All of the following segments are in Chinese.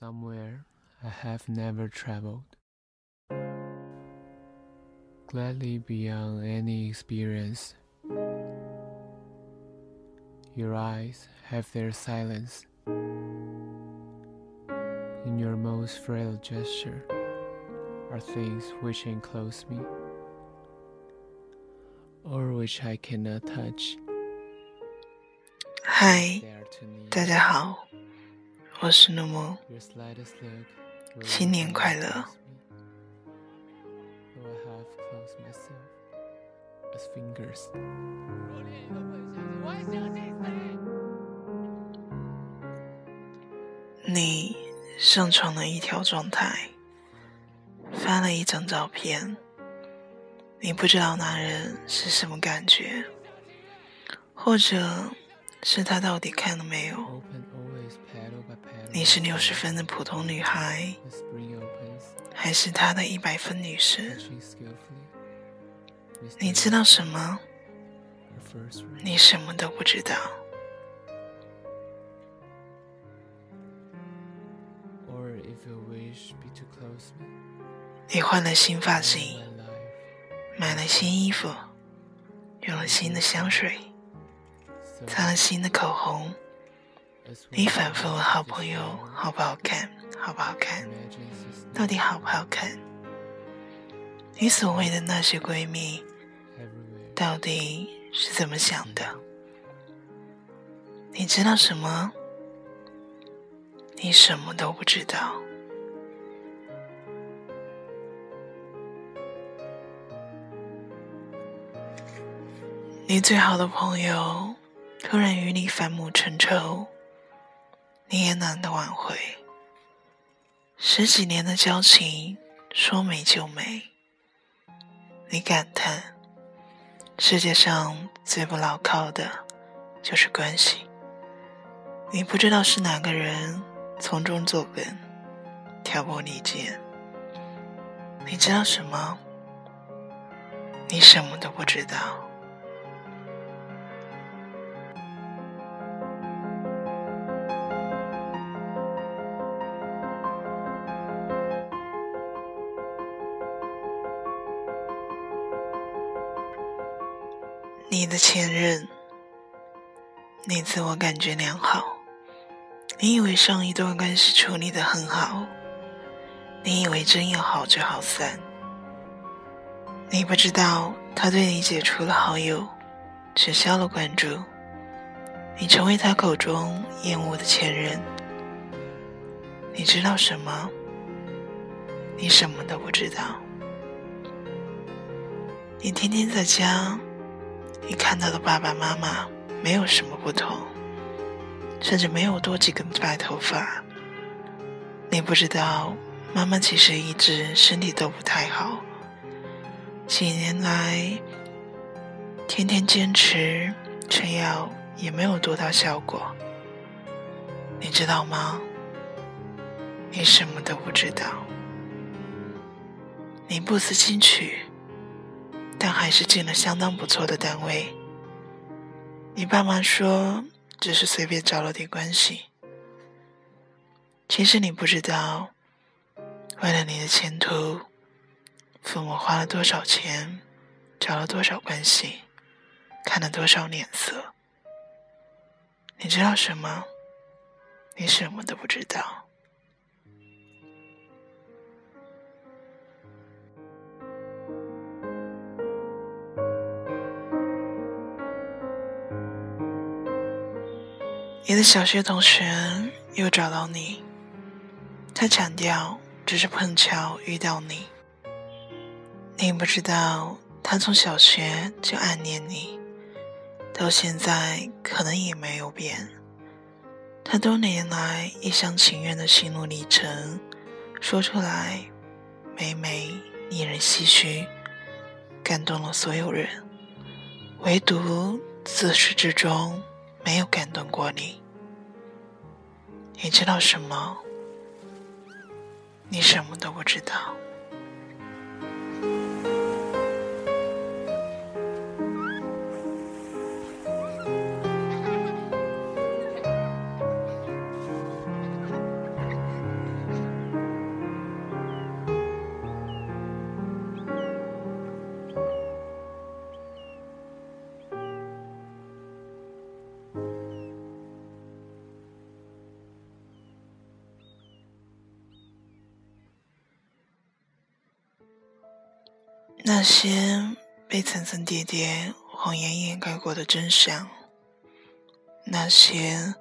somewhere I have never traveled. Gladly beyond any experience. Your eyes have their silence. In your most frail gesture are things which enclose me, or which I cannot touch. 嗨，大家好， 我是那么，新年快乐。你上传了一条状态，发了一张照片，你不知道男人是什么感觉，或者是他到底看了没有。你是六十分的普通女孩还是他的一百分女神你知道什么？你什么都不知道？你换了新发型买了新衣服用了新的香水擦了新的口红你反复问好朋友好不好看，好不好看，到底好不好看？你所谓的那些闺蜜到底是怎么想的？你知道什么？你什么都不知道。你最好的朋友突然与你反目成仇，你也懒得挽回。十几年的交情，说没就没。你感叹，世界上最不牢靠的，就是关系。你不知道是哪个人从中作梗，挑拨离间。你知道什么？你什么都不知道。你的前任，你自我感觉良好，你以为上一段关系处理的很好，你以为真要好就好散，你不知道他对你解除了好友，取消了关注，你成为他口中厌恶的前任。你知道什么？你什么都不知道。你天天在家。你看到的爸爸妈妈没有什么不同，甚至没有多几根白头发。你不知道，妈妈其实一直身体都不太好，几年来天天坚持吃药也没有多大效果。你知道吗？你什么都不知道。你不思进取。但还是进了相当不错的单位。你爸妈说只是随便找了点关系，其实你不知道，为了你的前途，父母花了多少钱，找了多少关系，看了多少脸色。你知道什么？你什么都不知道。你的小学同学又找到你，他强调只是碰巧遇到你。你不知道，他从小学就暗恋你，到现在可能也没有变。他多年来一厢情愿的心路历程，说出来，每每令人唏嘘，感动了所有人，唯独自始至终。没有感动过你，你知道什么？你什么都不知道。那些被层层叠叠谎言掩盖过的真相，那些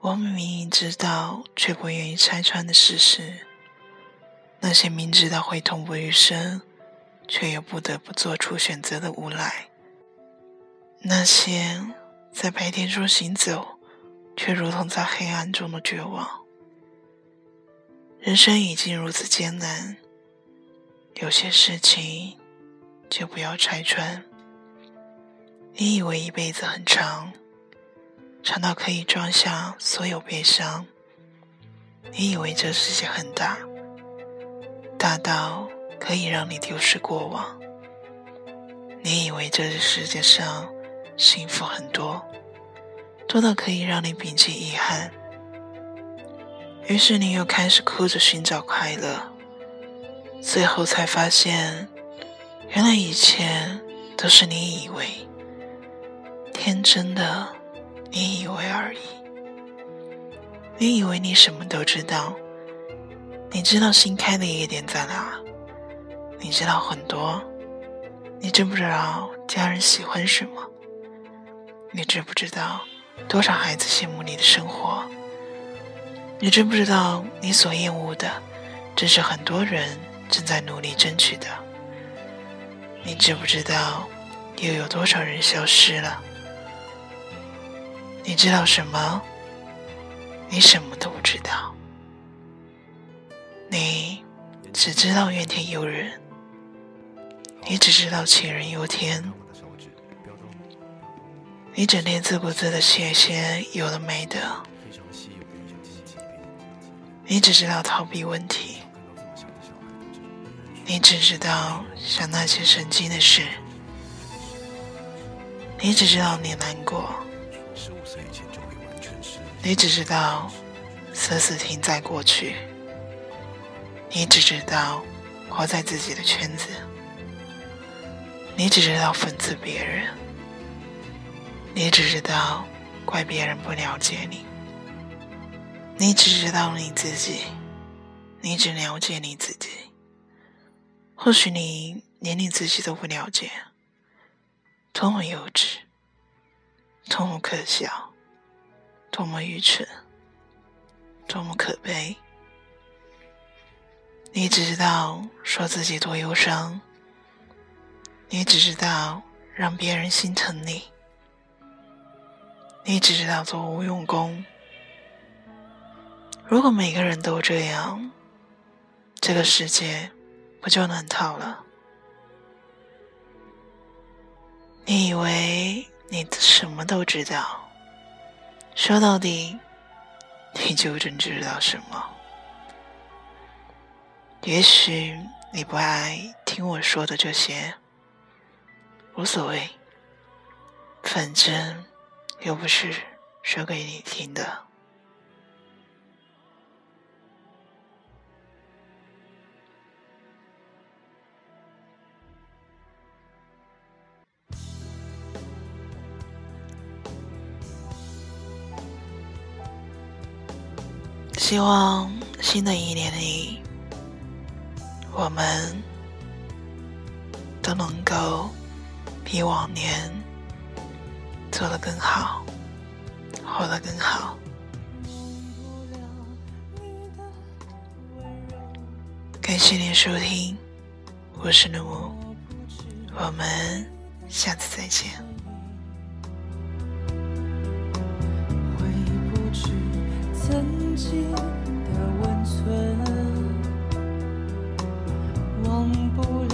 我们明明知道却不愿意拆穿的事实，那些明知道会痛不欲生却又不得不做出选择的无奈，那些在白天中行走却如同在黑暗中的绝望。人生已经如此艰难。有些事情就不要拆穿。你以为一辈子很长，长到可以装下所有悲伤；你以为这世界很大，大到可以让你丢失过往；你以为这世界上幸福很多，多到可以让你摒弃遗憾。于是你又开始哭着寻找快乐。最后才发现，原来一切都是你以为天真的，你以为而已。你以为你什么都知道，你知道新开的夜店在哪，你知道很多，你知不知道家人喜欢什么？你知不知道多少孩子羡慕你的生活？你知不知道你所厌恶的，正是很多人。正在努力争取的，你知不知道又有多少人消失了？你知道什么？你什么都不知道。你只知道怨天尤人，你只知道杞人忧天，你整天自顾自的写些有的没的，你只知道逃避问题。你只知道想那些神经的事，你只知道你难过，你只知道死死停在过去，你只知道活在自己的圈子，你只知道讽刺别人，你只知道怪别人不了解你，你只知道你自己，你只了解你自己。或许你连你自己都不了解，多么幼稚，多么可笑，多么愚蠢，多么可悲。你只知道说自己多忧伤，你只知道让别人心疼你，你只知道做无用功。如果每个人都这样，这个世界。不就能逃了？你以为你什么都知道？说到底，你究竟知道什么？也许你不爱听我说的这些，无所谓，反正又不是说给你听的。希望新的一年里，我们都能够比往年做得更好，活得更好。感谢您收听，我是怒木，我们下次再见。曾经的温存，忘不了